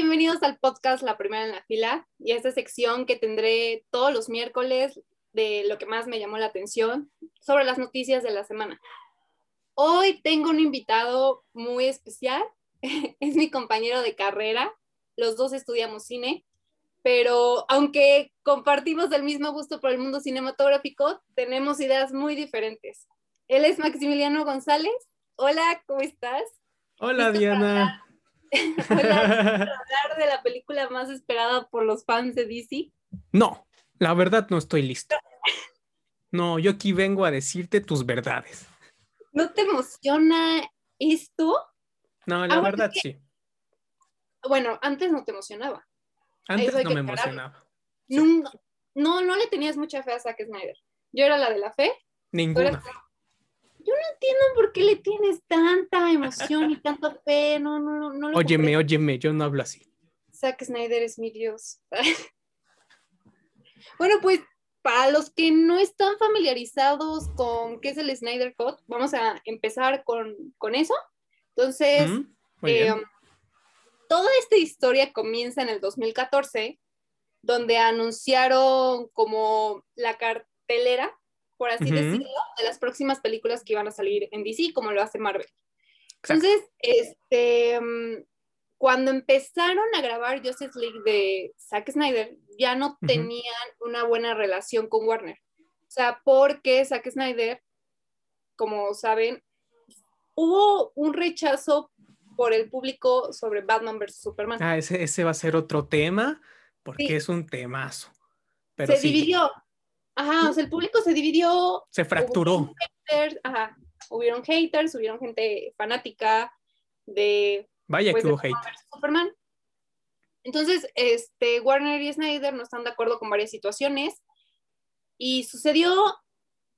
bienvenidos al podcast La Primera en la Fila y a esta sección que tendré todos los miércoles de lo que más me llamó la atención sobre las noticias de la semana. Hoy tengo un invitado muy especial, es mi compañero de carrera, los dos estudiamos cine, pero aunque compartimos el mismo gusto por el mundo cinematográfico, tenemos ideas muy diferentes. Él es Maximiliano González. Hola, ¿cómo estás? Hola, Diana. Hablar de la película más esperada por los fans de DC? No, la verdad no estoy listo. No, yo aquí vengo a decirte tus verdades. ¿No te emociona esto? No, la Ah, verdad sí. Bueno, antes no te emocionaba. Antes no me emocionaba. Nunca- no, no le tenías mucha fe a Zack Snyder. Yo era la de la fe. Ninguna. Yo no entiendo por qué le tienes tanta emoción y tanta fe. No, no, no. no lo Óyeme, comprendo. óyeme, yo no hablo así. Zack Snyder es mi Dios. bueno, pues para los que no están familiarizados con qué es el Snyder Cut, vamos a empezar con, con eso. Entonces, ¿Mm? Eh, toda esta historia comienza en el 2014, donde anunciaron como la cartelera, por así Ujú. decirlo, de las próximas películas que iban a salir en DC, como lo hace Marvel. Exacto. Entonces, este, mm, cuando empezaron a grabar Justice League de Zack Snyder, ya no Ujú. tenían una buena relación con Warner. O sea, porque Zack Snyder, como saben, hubo un rechazo por el público sobre Batman vs. Superman. Ah, ese, ese va a ser otro tema, porque Sí. es un temazo. Pero se sí, dividió. Ajá, o sea, el público se dividió. se fracturó. Hubieron haters, ajá, hubieron haters, hubieron gente fanática de Vaya pues, que hubo hate. Superman. Entonces, este, Warner y Snyder no están de acuerdo con varias situaciones y sucedió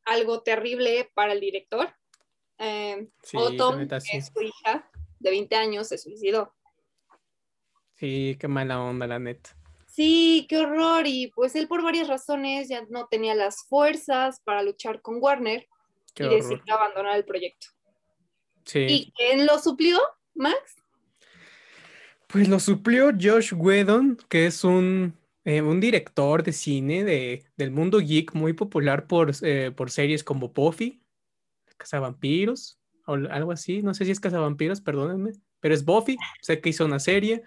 algo terrible para el director. Eh, Sí, que es su hija de 20 años, se suicidó. Sí, qué mala onda, la neta. Sí, qué horror. Y pues él por varias razones ya no tenía las fuerzas para luchar con Warner Qué y horror. decidió abandonar el proyecto. Sí. ¿Y quién lo suplió, Max? Pues lo suplió Josh Whedon, que es un, eh, un director de cine de, del mundo geek muy popular por, eh, por series como Buffy, Cazavampiros, o algo así. No sé si es Cazavampiros, perdónenme, pero es Buffy. Sé que hizo una serie,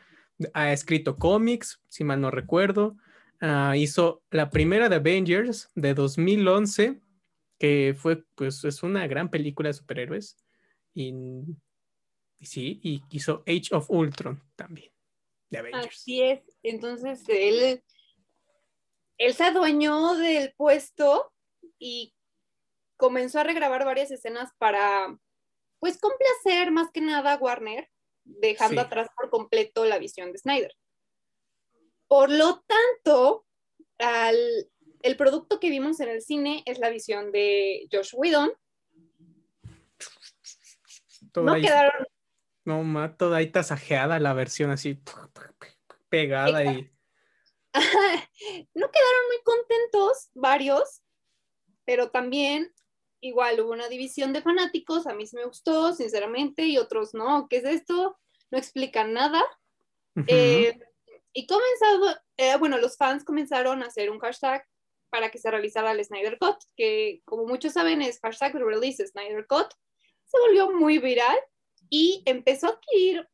ha escrito cómics, si mal no recuerdo. Ah, hizo la primera de Avengers de 2011, que fue, pues, es una gran película de superhéroes. Y, sí, y hizo Age of Ultron también, de Avengers. Así es. Entonces él, él se adueñó del puesto y comenzó a regrabar varias escenas para, pues, complacer más que nada a Warner, dejando Sí. atrás por completo la visión de Snyder. Por lo tanto, al- el producto que vimos en el cine es la visión de Josh Whedon. Toda No ahí, quedaron no, ma, toda ahí tasajeada la versión así pegada y no quedaron muy contentos varios, pero también igual hubo una división de fanáticos, a mí sí me gustó, sinceramente, y otros no, ¿qué es esto? No explican nada. Ujú. Eh, y comenzado, eh, bueno, los fans comenzaron a hacer un hashtag para que se realizara el Snyder Cut, que como muchos saben es hashtag release Snyder Cut. Se volvió muy viral y empezó a adquirir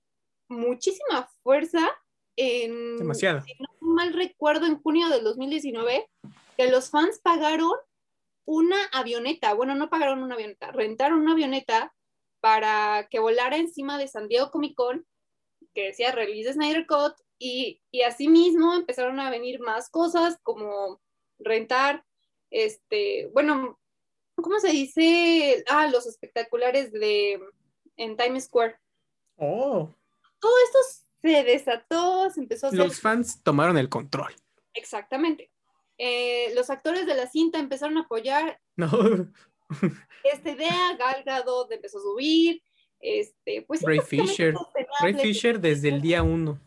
muchísima fuerza en, demasiado. si no mal recuerdo, en junio del 2019, que los fans pagaron una avioneta, bueno, no pagaron una avioneta, rentaron una avioneta para que volara encima de San Diego Comic Con, que decía Release Snyder Cut, y, y así mismo empezaron a venir más cosas como rentar, este, bueno, ¿cómo se dice? Ah, los espectaculares de en Times Square. Oh, Todo esto se desató, se empezó a hacer los fans tomaron el control. Exactamente. Eh, los actores de la cinta empezaron a apoyar No, esta idea, Gal Gadot empezó a subir, este, pues Ray Fisher. Ray Fisher desde el día uno.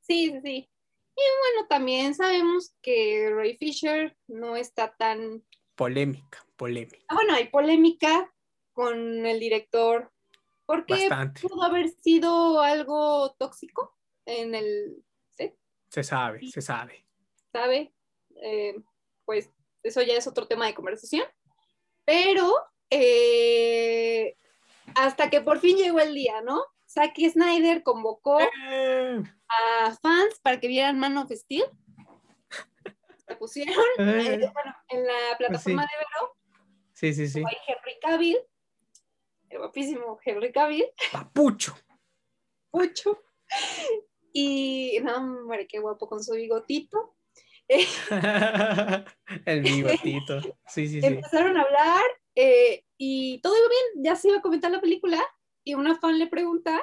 Sí, sí, sí. Y bueno, también sabemos que Ray Fisher no está tan... Polémica, polémica. Ah, bueno, hay polémica con el director porque Bastante. pudo haber sido algo tóxico. en el set. Se sabe, se sabe. ¿Sabe? Eh, pues eso ya es otro tema de conversación. Pero eh, hasta que por fin llegó el día, ¿no? Zack Snyder convocó a fans para que vieran Man of Steel. Se pusieron eh, bueno, en la plataforma de Vero, sí, sí, sí. hay Henry Cavill, el guapísimo Henry Cavill, Papucho. mucho. Y no, hombre, qué guapo con su bigotito. El bigotito. Sí, sí, sí. Empezaron a hablar eh, y todo iba bien, ya se iba a comentar la película y una fan le pregunta,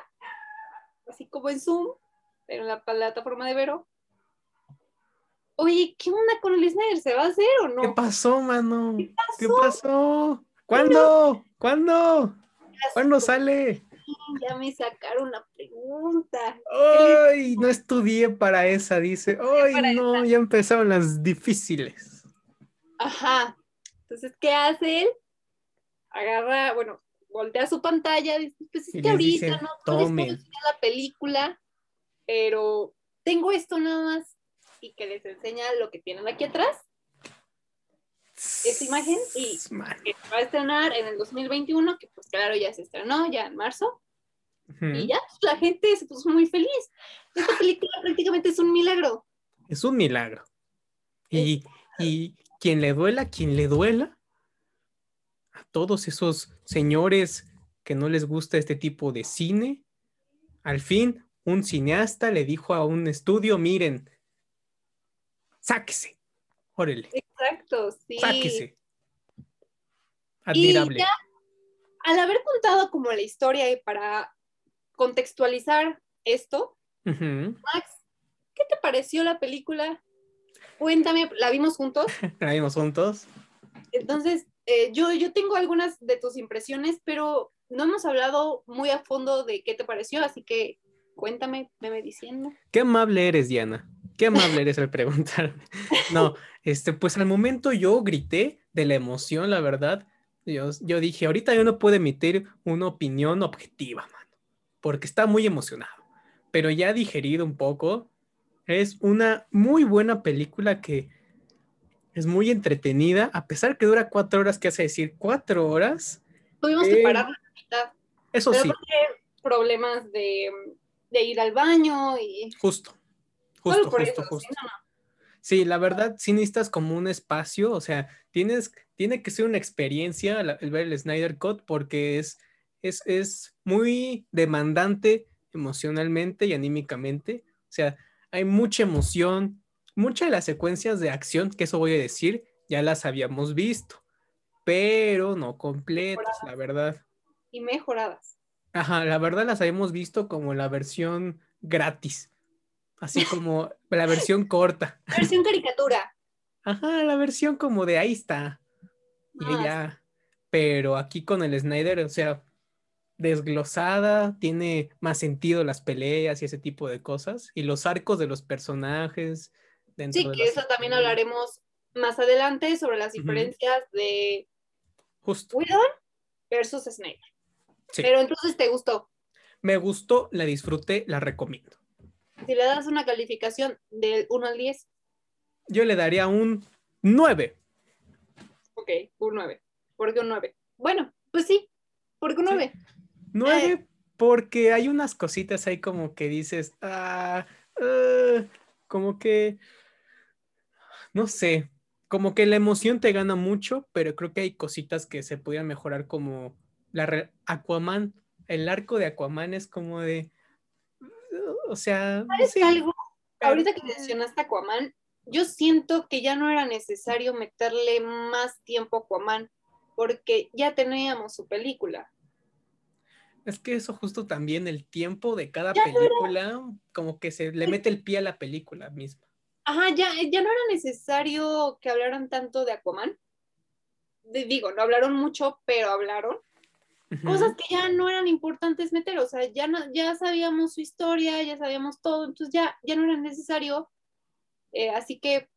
así como en Zoom, pero en la plataforma de Vero, oye, ¿qué onda con el Snyder? ¿Se va a hacer o no? ¿Qué pasó, mano? ¿Qué ¿Qué pasó? pasó? ¿Cuándo? ¿Cuándo? ¿Cuándo sale? Ya me sacaron la pregunta. Ay, no estudié para esa, dice. Ay, no, ya empezaron las difíciles. Ajá. Entonces, ¿qué hace él? Agarra, bueno, voltea su pantalla, dice, pues es Y que ahorita dice, no "Tomen". la película, pero tengo esto nada más y que les enseña lo que tienen aquí atrás, esa imagen y Man. que se va a estrenar en el 2021, que pues claro, ya se estrenó, ya en marzo, Y ya pues, la gente se puso muy feliz. Esta película prácticamente es un milagro. Es un milagro. Y, y quien le duela, quien le duela, a todos esos señores que no les gusta este tipo de cine, al fin un cineasta le dijo a un estudio, miren, sáquese, órale, Exacto, sí. sáquese. Admirable. ya- Al haber contado como la historia y para contextualizar esto. Max, ¿qué te pareció la película? Cuéntame, la vimos juntos. La vimos juntos. Entonces, eh, yo, yo tengo algunas de tus impresiones, pero no hemos hablado muy a fondo de qué te pareció, así que cuéntame, veme diciendo. Qué amable eres, Diana. Qué amable eres al preguntarme. No, este, pues al momento yo grité de la emoción, la verdad. Yo, yo dije, ahorita yo no puedo emitir una opinión objetiva, mano, porque está muy emocionado. Pero ya digerido un poco, es una muy buena película que es muy entretenida, a pesar que dura cuatro horas, ¿qué hace decir? Cuatro horas. Tuvimos Eh, que parar la mitad, Eso pero sí, problemas de, de ir al baño y justo. solo Justo, por justo, eso, justo. sí, no, no. Sí, la verdad, sí necesitas como un espacio, o sea, tienes, tiene que ser una experiencia el ver el Snyder Cut porque es, es, es muy demandante emocionalmente y anímicamente. O sea, hay mucha emoción, muchas de las secuencias de acción, que eso voy a decir, ya las habíamos visto, pero no completas, la verdad. Y mejoradas. Ajá, la verdad las habíamos visto como la versión gratis, así como la versión corta. Versión caricatura. Ajá, la versión como de ahí está. Y Ah, ya. Pero aquí con el Snyder, o sea, desglosada, tiene más sentido las peleas y ese tipo de cosas. Y los arcos de los personajes dentro Sí, de que eso también hablaremos más adelante sobre las diferencias de Justo. Whedon versus Snape. Sí. Pero entonces te gustó. Me gustó, la disfruté, la recomiendo. Si le das una calificación del 1 al 10, Yo le daría un 9. ok, un 9. ¿Por qué un 9? Bueno, pues sí, ¿por qué un 9? 9 porque hay unas cositas ahí como que dices, ah, ah, como que, no sé, como que la emoción te gana mucho, pero creo que hay cositas que se podrían mejorar como la Aquaman, el arco de Aquaman es como de, o sea, ¿Sabes sí, algo? pero- Ahorita que mencionaste Aquaman, yo siento que ya no era necesario meterle más tiempo a Aquaman, porque ya teníamos su película. Es que eso justo también el tiempo de cada Ya no era- película, como que se le mete el pie a la película misma. Ajá, ya, ya no era necesario que hablaran tanto de Aquaman. De- digo, no hablaron mucho, pero hablaron. Cosas que ya no eran importantes meter, o sea, ya, no- ya sabíamos su historia, ya sabíamos todo, entonces ya, ya no era necesario. Eh, así que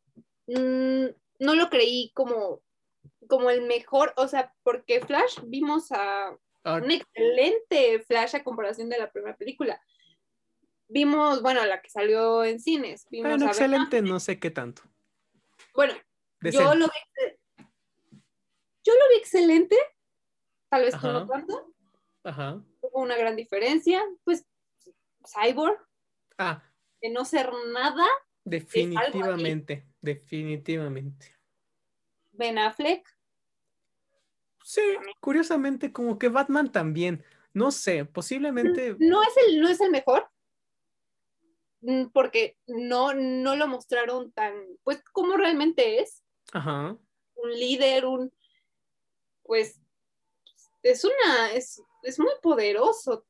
mm, no lo creí como, como el mejor, o sea, porque Flash vimos a Ah, un excelente Flash a comparación de la primera película. vimos, bueno, la que salió en cines. Vimos Bueno, excelente, no sé qué tanto. Bueno, yo lo vi, yo lo vi excelente, tal vez tú Ajá. no tanto, Ajá. hubo una gran diferencia, pues Cyborg, Ah, de no ser nada, definitivamente, definitivamente. Ben Affleck, Sí, curiosamente, como que Batman también. No sé, posiblemente. no es el, no es el mejor, mm, porque no, no lo mostraron tan, pues, como realmente es, Ajá. un líder, un, pues, es una, es, es muy poderoso.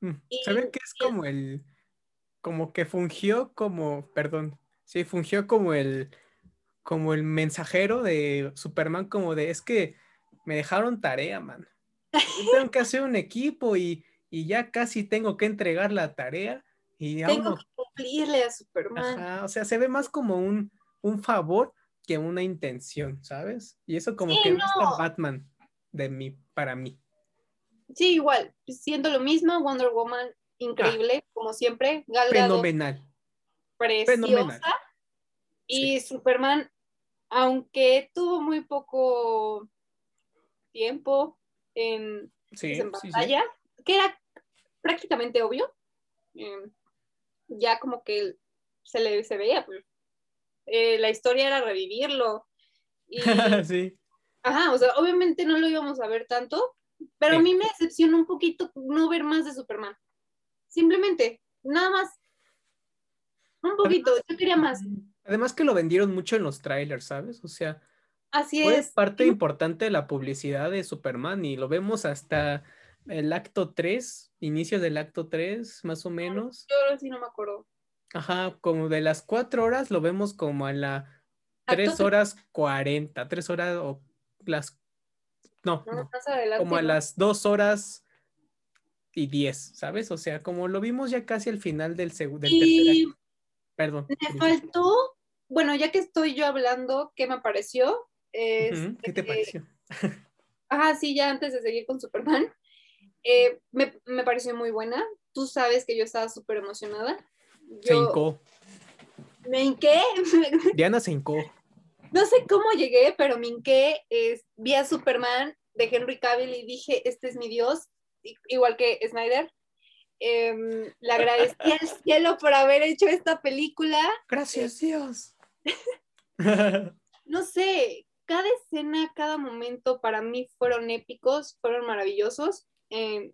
Mm, ¿Saben que es como el. Como que fungió como. Perdón. Sí, fungió como el. Como el mensajero de Superman, como de. Es que me dejaron tarea, man. Yo tengo que hacer un equipo y, y ya casi tengo que entregar la tarea. Y Tengo que cumplirle a Superman. Ajá, o sea, se ve más como un, un favor que una intención, ¿sabes? Y eso como Sí, que no está. Batman de mí, para mí. Sí, igual, siendo lo mismo, Wonder Woman, increíble, como siempre, Gal Gadot, Fenomenal. preciosa, fenomenal. y Superman, aunque tuvo muy poco tiempo en, Sí, pues, en sí, sí. que era prácticamente obvio, eh, ya como que se le se veía, pues, eh, la historia era revivirlo, y sí. Ajá, o sea, obviamente no lo íbamos a ver tanto, pero a mí me decepcionó un poquito no ver más de Superman. Simplemente, nada más. Un poquito, yo quería más. Además que lo vendieron mucho en los trailers, ¿sabes? O sea, Así fue es. parte importante de la publicidad de Superman y lo vemos hasta el acto 3, inicios del acto 3, más o menos. Yo sí no me acuerdo. Ajá, como de las cuatro horas lo vemos como a la Acto 3 tres. horas 40, 3 horas o las... No, No, no, más adelante. como a ¿no? las 2 horas y 10, ¿sabes? O sea, como lo vimos ya casi al final del, segu- del tercer Y. Perdón. me faltó, bueno, ya que estoy yo hablando, ¿qué me pareció? Es, Ujú, ¿Qué te pareció? Ajá, sí, ya antes de seguir con Superman. eh, me, me pareció muy buena. Tú sabes que yo estaba súper emocionada. Se hincó. me hinqué, Diana se hincó. No sé cómo llegué, pero me hinqué, vi a Superman de Henry Cavill y dije, este es mi Dios, igual que Snyder. Em, le agradecí al cielo por haber hecho esta película. Gracias, Dios. No sé, cada escena, cada momento para mí fueron épicos, fueron maravillosos, em,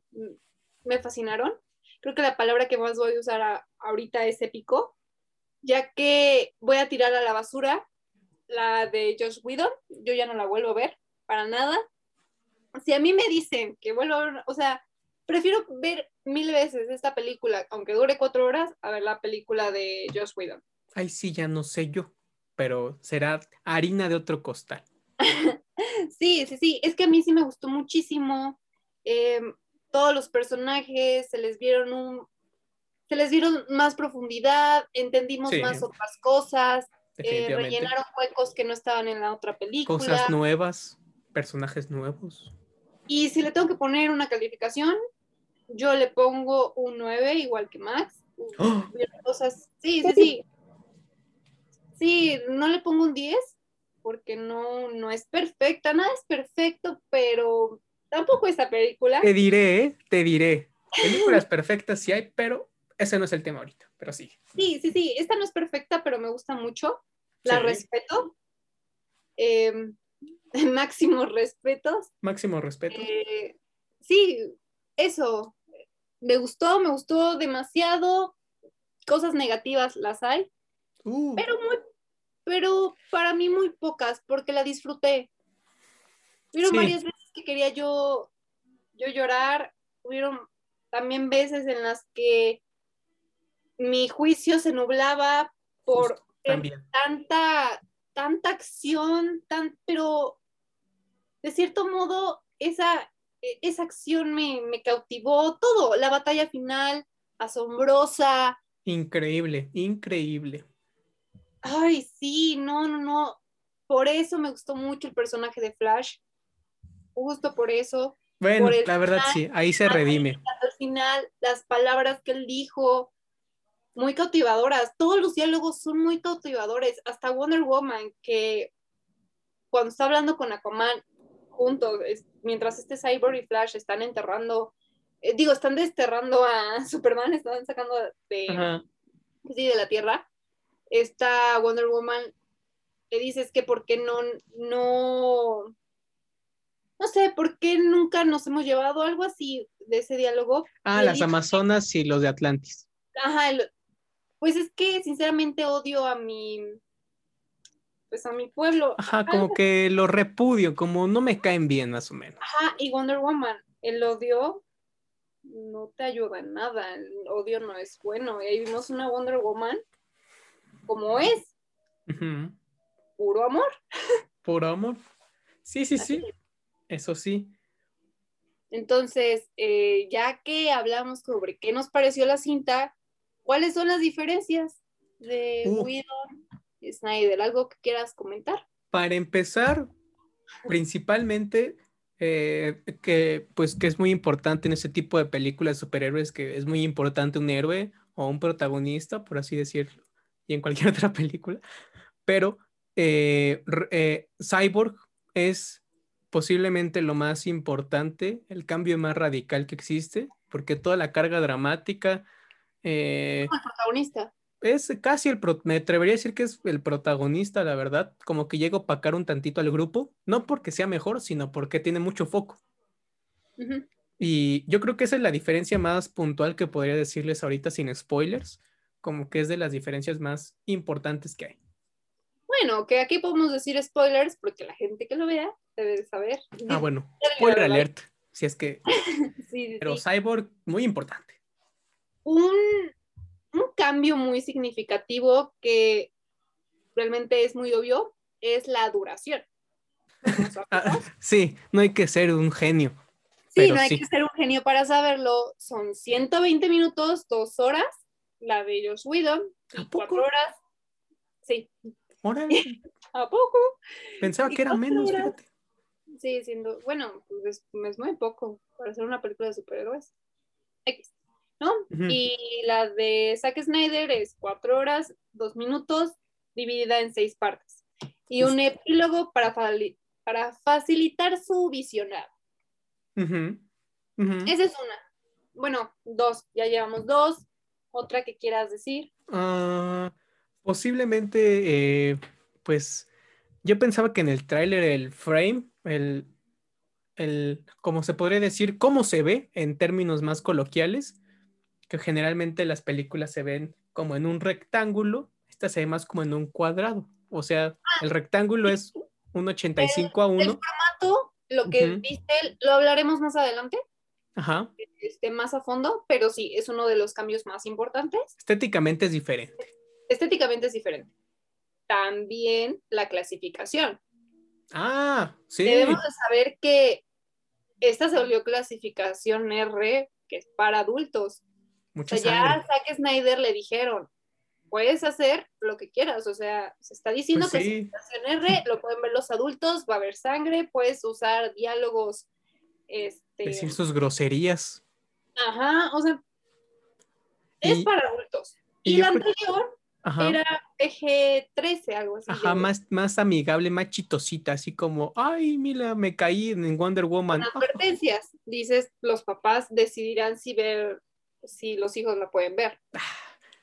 me fascinaron. Creo que la palabra que más voy a usar a- ahorita es épico, ya que voy a tirar a la basura la de Josh Whedon, yo ya no la vuelvo a ver para nada. Si a mí me dicen que vuelvo a ver, o sea, prefiero ver mil veces esta película, aunque dure cuatro horas, a ver la película de Josh Whedon. Ay, sí, ya no sé yo, pero será harina de otro costal. Sí, sí, sí, es que a mí sí me gustó muchísimo. eh, todos los personajes se les vieron un, se les dieron más profundidad, entendimos Sí. más otras cosas, eh, rellenaron huecos que no estaban en la otra película. Cosas nuevas, personajes nuevos. Y si le tengo que poner una calificación, yo le pongo un 9, igual que Max. ¡Oh! Cosas, sí, sí, sí. Sí, no le pongo un 10 porque no, no es perfecta, nada es perfecto, pero tampoco esta película. Te diré, te diré. Películas perfectas sí hay, pero ese no es el tema ahorita, pero sí. Sí, sí, sí, esta no es perfecta, pero me gusta mucho. La Sí. respeto. Eh, máximos respetos. Máximo respeto. Eh, sí, eso. Me gustó, me gustó demasiado. Cosas negativas las hay, Uh, pero muy, pero para mí muy pocas, porque la disfruté. Hubieron Sí. varias veces que quería yo, yo llorar. Hubieron también veces en las que mi juicio se nublaba por tanta, tanta acción, tan, pero de cierto modo esa, e- esa acción me, me cautivó todo, la batalla final, asombrosa, Increíble, increíble. Ay, sí, no, no, no, por eso me gustó mucho el personaje de Flash, justo por eso, Bueno, Por la verdad final, sí, ahí se redime. al final las palabras que él dijo, muy cautivadoras. Todos los diálogos son muy cautivadores. Hasta Wonder Woman, que cuando está hablando con Aquaman juntos, mientras este Cyborg y Flash están enterrando, eh, digo, están desterrando a Superman, están sacando de, sí, de la Tierra. Esta Wonder Woman le dices que por qué no, no, no sé, por qué nunca nos hemos llevado algo así de ese diálogo. Ah, las Amazonas y los de Atlantis. Ajá, pues es que sinceramente odio a mi, pues a mi pueblo. Ajá, como que lo repudio, como no me caen bien más o menos. Ajá, y Wonder Woman, el odio no te ayuda en nada, el odio no es bueno. Y ahí vimos una Wonder Woman como es. Puro amor. Puro amor. Sí, sí, sí. Eso sí. Entonces, eh, ya que hablamos sobre qué nos pareció la cinta, ¿Cuáles son las diferencias de uh. y Snyder? ¿Algo que quieras comentar? Para empezar, principalmente eh, que pues que es muy importante en ese tipo de películas de superhéroes que es muy importante un héroe o un protagonista, por así decirlo, y en cualquier otra película. Pero eh, eh, Cyborg es posiblemente lo más importante, el cambio más radical que existe, porque toda la carga dramática, eh, el protagonista. Es casi el, me atrevería a decir que es el protagonista, la verdad, como que llega a opacar un tantito al grupo, no porque sea mejor, sino porque tiene mucho foco. Y yo creo que esa es la diferencia más puntual que podría decirles ahorita sin spoilers, como que es de las diferencias más importantes que hay. Bueno, que aquí podemos decir spoilers porque la gente que lo vea debe saber. Ah, bueno, spoiler alert, si es que... Pero Cyborg, muy importante un, cambio muy significativo que realmente es muy obvio es la duración. Ah, sí, no hay que ser un genio. Sí, no hay que ser un genio para saberlo. Son 120 minutos, dos horas, la de Whedon, cuatro horas. Sí. ¿A poco? Pensaba que era menos, fíjate. Sí, siendo, bueno, pues es, muy poco para hacer una película de superhéroes. X. Y la de Zack Snyder es cuatro horas, dos minutos, dividida en seis partes. Y un epílogo para, para facilitar su visionado. Esa es una. Bueno, dos, ya llevamos dos. Otra que quieras decir. Ah, posiblemente, eh, pues, yo pensaba que en el tráiler el frame, el, el, como se podría decir, cómo se ve en términos más coloquiales, que generalmente las películas se ven como en un rectángulo, esta se ve más como en un cuadrado. O sea, el rectángulo es un 85 a 1. El formato, lo que viste, lo hablaremos más adelante. Ajá. Este, más a fondo, pero sí, es uno de los cambios más importantes. Estéticamente es diferente. Estéticamente es diferente. También la clasificación. Ah, sí. Debemos de saber que esta se volvió clasificación R, que es para adultos o sea, ya a Zack Snyder le dijeron, puedes hacer lo que quieras, o sea, se está diciendo pues que situación R, lo pueden ver los adultos, va a haber sangre, puedes usar diálogos, este... Decir sus groserías. Ajá, o sea, es para adultos. Y, la anterior era PG-13, algo así. Ajá, más, más amigable, más chitosita, así como, ay, mira, me caí en Wonder Woman. advertencias, dices, los papás decidirán si ver si los hijos la pueden ver.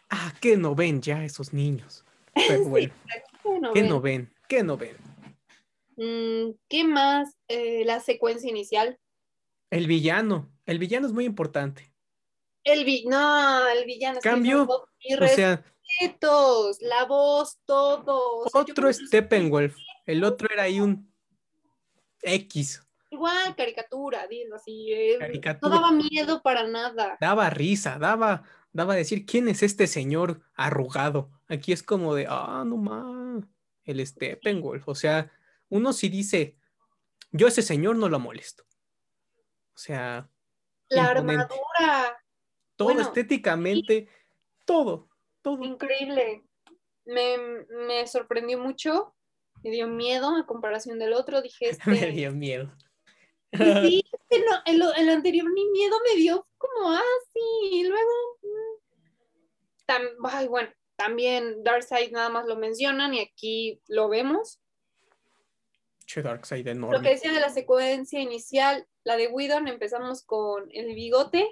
Ah, ¿qué no ven ya esos niños? Pero bueno, ¿qué, no ven? ¿Qué no ven? Mm, ¿Qué más? Eh, la secuencia inicial. El villano. El villano es muy importante. El vi no, el villano. Cambio. o sea, la voz, todo. otro Steppenwolf. El otro era ahí un X. Igual, caricatura, dilo así. Eh, no daba miedo para nada. Daba risa, daba, daba decir, ¿quién es este señor arrugado? Aquí es como de, ah, no más, el Steppenwolf. O sea, uno sí dice, yo ese señor no lo molesto. O sea. La armadura. Todo estéticamente, todo, todo. Increíble. Me, me sorprendió mucho me dio miedo a comparación del otro. Dije, este... me dio miedo. Sí, el, anterior ni miedo me dio como así, ah, y luego mm, tam- ay, bueno, también Darkseid nada más lo mencionan y aquí lo vemos. Che, Darkseid Lo enorme. que decía de la secuencia inicial, la de Whedon, empezamos con el bigote.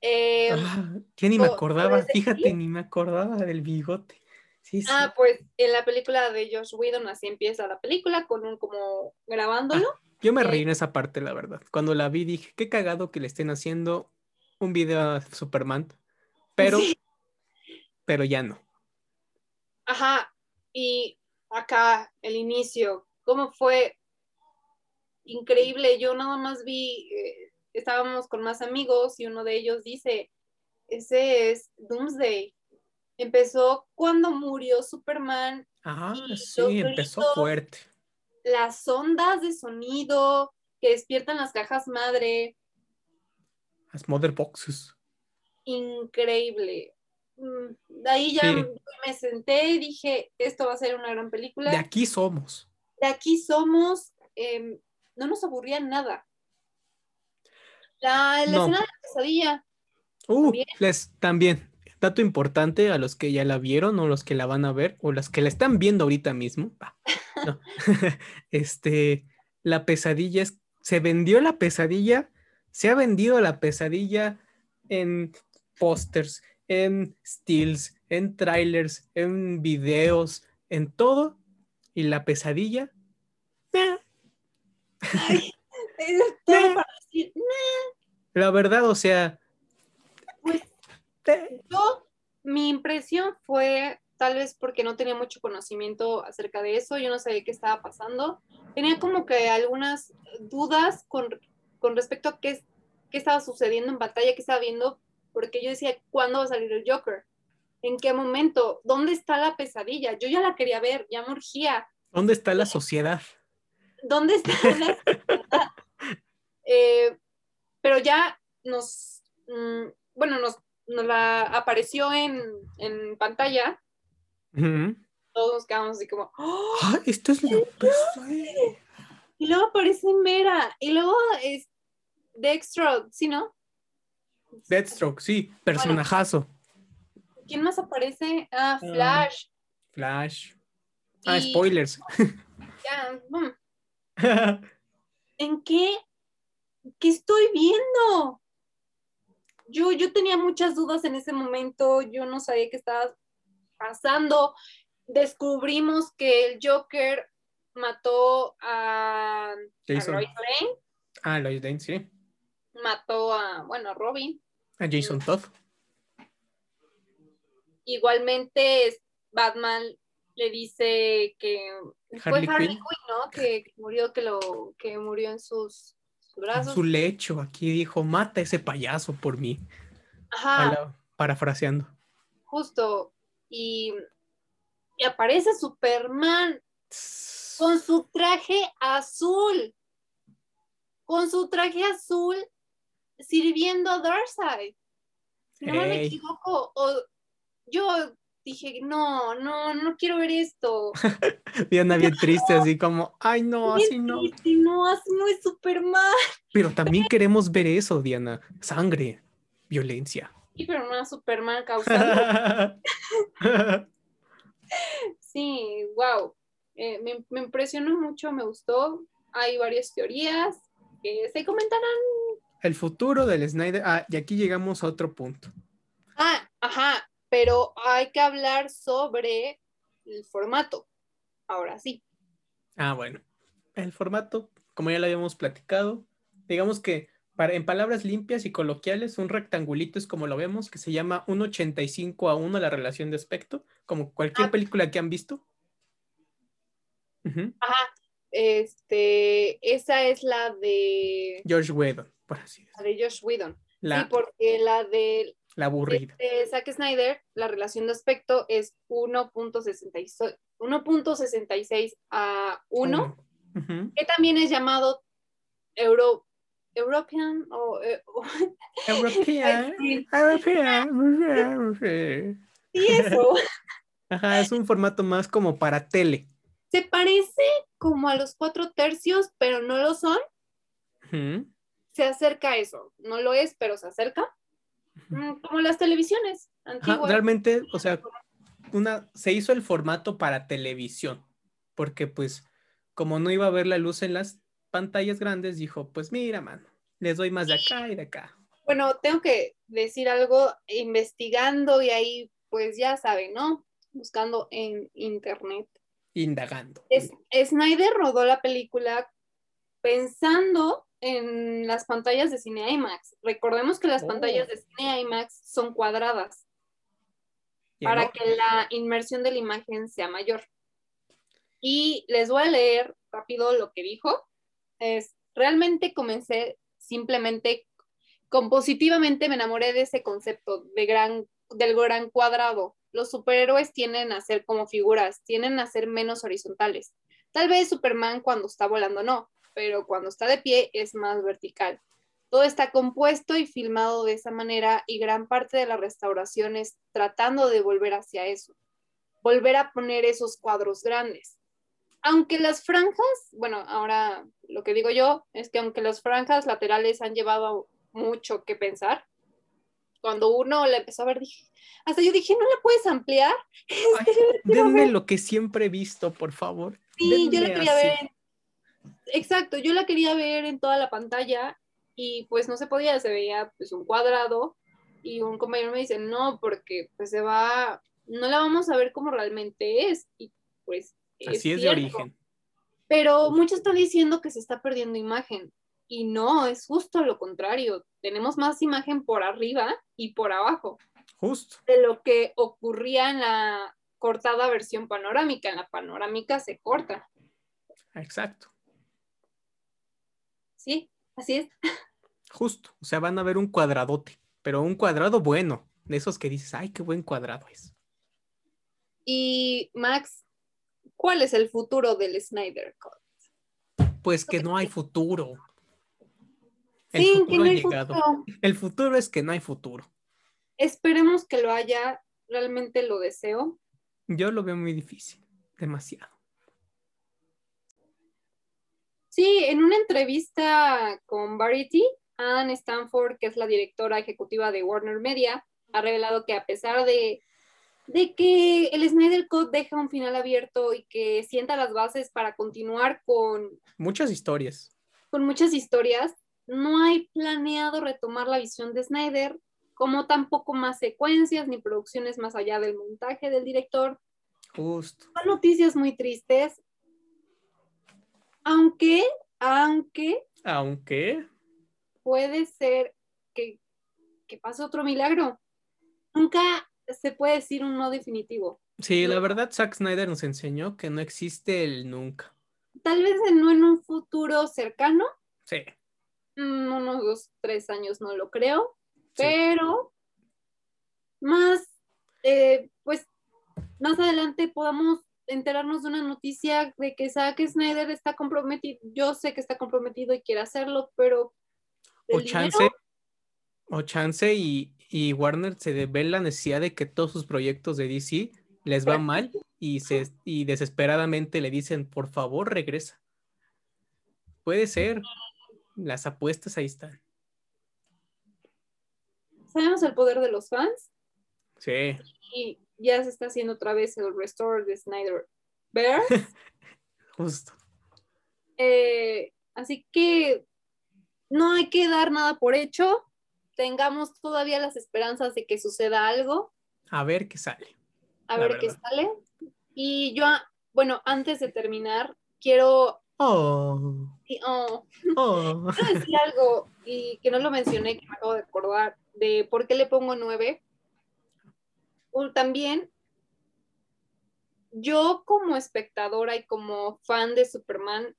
Eh, Ah, ya ni me acordaba, fíjate, ni me acordaba del bigote. Sí, sí. ah, pues en la película de Josh Whedon así empieza la película, con un como grabándolo. Yo me eh, reí en esa parte, la verdad. Cuando la vi dije, qué cagado que le estén haciendo un video a Superman, pero, Sí. pero ya no. Ajá, y acá el inicio, ¿cómo fue? Increíble, yo nada más vi, eh, estábamos con más amigos y uno de ellos dice, ese es Doomsday. Empezó cuando murió Superman, Ah, Y sí, empezó gritos. fuerte. las ondas de sonido que despiertan las cajas madre, Las Mother Boxes. increíble. Mm, De ahí ya Sí. me senté y dije, esto va a ser una gran película. De aquí somos. de aquí somos, em, no nos aburría nada. La, la No. escena de la pesadilla, Uh, También. les también. Dato importante a los que ya la vieron o los que la van a ver o las que la están viendo ahorita mismo. Ah, no. este, la pesadilla es, se vendió la pesadilla, se ha vendido la pesadilla en pósters, en stills, en trailers, en videos, en todo. Y la pesadilla, eh, es todo para decir, la verdad, o sea, pues yo, mi impresión fue, tal vez porque no tenía mucho conocimiento acerca de eso, yo no sabía qué estaba pasando, tenía como que algunas dudas con, con respecto a qué, qué estaba sucediendo en pantalla, qué estaba viendo, porque yo decía, ¿cuándo va a salir el Joker? ¿En qué momento? ¿Dónde está la pesadilla? Yo ya la quería ver, ya me urgía. ¿dónde está la sociedad? ¿Dónde está la? Eh, pero ya nos, mm, bueno, nos, nos la apareció en, en pantalla, todos nos quedamos así como, ¡Oh! Ah, esto es la pesadilla. y luego aparece Mera, y luego es Dextro, ¿sí, no? Deathstroke, sí, personajazo. ¿Quién más aparece? Ah, Flash. Flash. Ah, Y- spoilers. Ya, mm, ¿En qué? ¿Qué estoy viendo? Yo, yo tenía muchas dudas en ese momento, yo no sabía qué estaba pasando. Descubrimos que el Joker mató a, a Jason. Lois Lane, Ah, Lois Lane, sí. mató a, bueno, a Robin. A Jason Todd. Igualmente Batman le dice que Harley Harley Quinn. Quinn, ¿no? Que, murió, que lo, que murió en sus, sus En brazos. su lecho, aquí dijo, mata a ese payaso por mí. Ajá. La- parafraseando. justo y, y aparece Superman con su traje azul, con su traje azul sirviendo a Darkseid. Si no me equivoco, o yo dije, no, no, no quiero ver esto. Diana bien triste, así como, ay no, así no. Si no, así no es Superman. Pero también queremos ver eso, Diana. Sangre, violencia. Sí, pero no es Superman causando. Sí, wow. Eh, me, me impresionó mucho, me gustó. Hay varias teorías que se comentarán. El futuro del Snyder. Ah, y aquí llegamos a otro punto. Ah, ajá, pero hay que hablar sobre el formato. Ahora sí. Ah, bueno. El formato, como ya lo habíamos platicado, digamos que para, en palabras limpias y coloquiales, un rectangulito es como lo vemos, que se llama un 85 a 1 la relación de aspecto, como cualquier Ah. película que han visto. Ajá. Este, esa es la de, George Whedon, por así la decirlo. de Josh Whedon. La, Sí, porque la de la aburrida. este, Zack Snyder, la relación de aspecto es 1.66 1.66 a 1. Ujú. que también es llamado Euro, European o, eh, o- European. sí, European. sí, eso. Ajá, es un formato más como para tele. Se parece como a los cuatro tercios, pero no lo son. Se acerca a eso. No lo es, pero se acerca. Mm, Como las televisiones. Antigua. realmente, o sea, una, se hizo el formato para televisión, porque pues como no iba a ver la luz en las pantallas grandes, dijo, pues mira, mano, les doy más de acá y de acá. Bueno, tengo que decir algo investigando y ahí, pues ya saben, ¿no? Buscando en internet. Indagando. Es, Snyder rodó la película pensando en las pantallas de cine IMAX. Recordemos que las Oh. pantallas de cine IMAX son cuadradas para que la inmersión de la imagen sea mayor. Y les voy a leer rápido lo que dijo. Es, realmente comencé simplemente, compositivamente me enamoré de ese concepto de gran, del gran cuadrado. Los superhéroes tienden a ser como figuras, tienden a ser menos horizontales. Tal vez Superman cuando está volando no, pero cuando está de pie es más vertical. Todo está compuesto y filmado de esa manera y gran parte de la restauración es tratando de volver hacia eso, volver a poner esos cuadros grandes. Aunque las franjas, bueno, ahora lo que digo yo es que aunque las franjas laterales han llevado mucho que pensar, cuando uno la empezó a ver, dije, hasta yo dije, ¿no la puedes ampliar? Ay, denme lo que siempre he visto, por favor. Sí, yo la quería así. ver. Exacto, yo la quería ver en toda la pantalla y pues no se podía, se veía pues un cuadrado y un compañero me dice, no, porque pues se va, no la vamos a ver como realmente es y pues Así es de origen. Pero muchos están diciendo que se está perdiendo imagen y no, es justo lo contrario, tenemos más imagen por arriba y por abajo Justo. de lo que ocurría en la cortada versión panorámica, en la panorámica se corta, Exacto. ¿Sí? Así es. Justo. O sea, van a ver un cuadradote, pero un cuadrado bueno. De esos que dices, ay, qué buen cuadrado es. Y Max, ¿cuál es el futuro del Snyder Cut? Pues que no hay futuro. El Sí, que futuro no ha hay futuro. El futuro es que no hay futuro. Esperemos que lo haya, realmente lo deseo. Yo lo veo muy difícil. Demasiado. Sí, en una entrevista con Variety, Anne Stanford, que es la directora ejecutiva de Warner Media, ha revelado que a pesar de, de que el Snyder Cut deja un final abierto y que sienta las bases para continuar con, Muchas historias. con muchas historias, no hay planeado retomar la visión de Snyder, como tampoco más secuencias ni producciones más allá del montaje del director. Justo. Son noticias muy tristes, aunque, aunque Aunque, puede ser que, que pase otro milagro. Nunca se puede decir un no definitivo. sí, la verdad, Zack Snyder nos enseñó que no existe el nunca. Tal vez no en un futuro cercano, Sí. mm, unos dos, tres años no lo creo, Sí. pero más, eh, pues más adelante podamos enterarnos de una noticia de que Zack Snyder está comprometido. Yo sé que está comprometido y quiere hacerlo, pero O chance, dinero- o chance y, y Warner se ve la necesidad de que todos sus proyectos de DC les va mal y, se, y desesperadamente le dicen, por favor, regresa. Puede ser. Las apuestas ahí están. sabemos el poder de los fans Sí. y ya se está haciendo otra vez el restore de Snyder Bear. Justo. Eh, así que no hay que dar nada por hecho. Tengamos todavía las esperanzas de que suceda algo. A ver qué sale. A ver qué sale. Y yo, ah, bueno, antes de terminar, quiero Oh. Sí, oh. oh. Quiero decir algo y que no lo mencioné, que me acabo de acordar, de por qué le pongo 9. También, yo como espectadora y como fan de Superman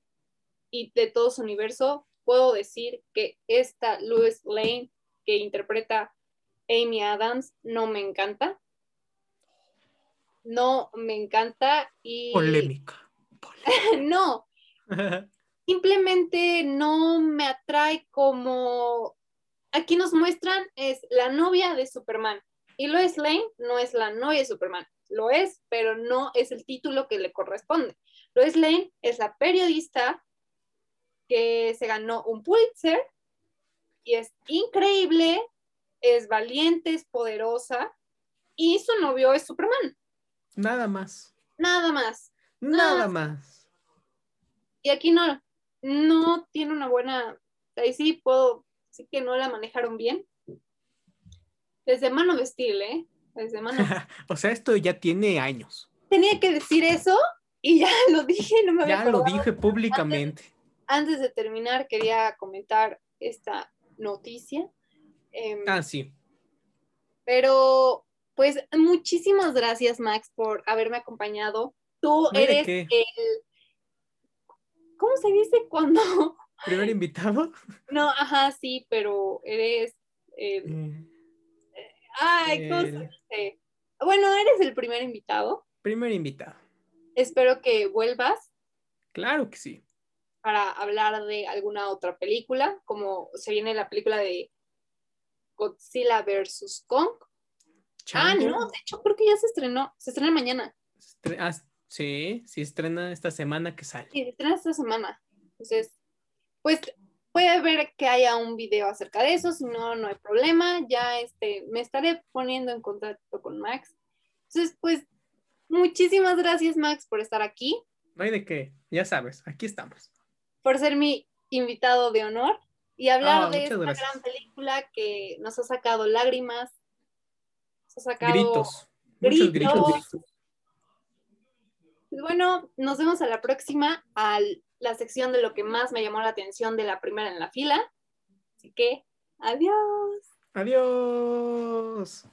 y de todo su universo, puedo decir que esta Lois Lane que interpreta Amy Adams no me encanta. No me encanta y Polémica. no, simplemente no me atrae como aquí nos muestran es la novia de Superman y Lois Lane no es la novia de Superman, lo es, pero no es el título que le corresponde. Lois Lane es la periodista que se ganó un Pulitzer y es increíble, es valiente, es poderosa y su novio es Superman. Nada más. Nada más. Nada más. Y aquí no, no tiene una buena, ahí sí puedo, sí que no la manejaron bien. Desde mano de Steel, ¿eh? Desde mano. o sea, esto ya tiene años. Tenía que decir eso y ya lo dije, no me había Ya lo dije públicamente. Antes de terminar, quería comentar esta noticia. Em, Ah, sí. Pero, pues, muchísimas gracias, Max, por haberme acompañado. Tú eres qué. el. ¿Cómo se dice cuando.? Primer invitado. No, ajá, sí, pero eres. Mm, Ay, ¿cómo se el dice? Bueno, eres el primer invitado. primer invitado. Espero que vuelvas Claro que sí. para hablar de alguna otra película, como se viene la película de Godzilla vs. Kong. Ah, no, de hecho creo que ya se estrenó, se estrena mañana. Estre- ah, sí, sí estrena esta semana que sale. Sí, se estrena esta semana. Entonces, pues puede ver que haya un video acerca de eso, si no, no hay problema. Ya este, me estaré poniendo en contacto con Max. Entonces, pues, muchísimas gracias, Max, por estar aquí, No hay de qué, ya sabes, aquí estamos. por ser mi invitado de honor y hablar Ah, de esta gracias. gran película que nos ha sacado lágrimas, nos ha sacado Gritos, muchos gritos. gritos. Pues bueno, nos vemos a la próxima, a la sección de lo que más me llamó la atención de la primera en la fila. Así que, adiós. Adiós.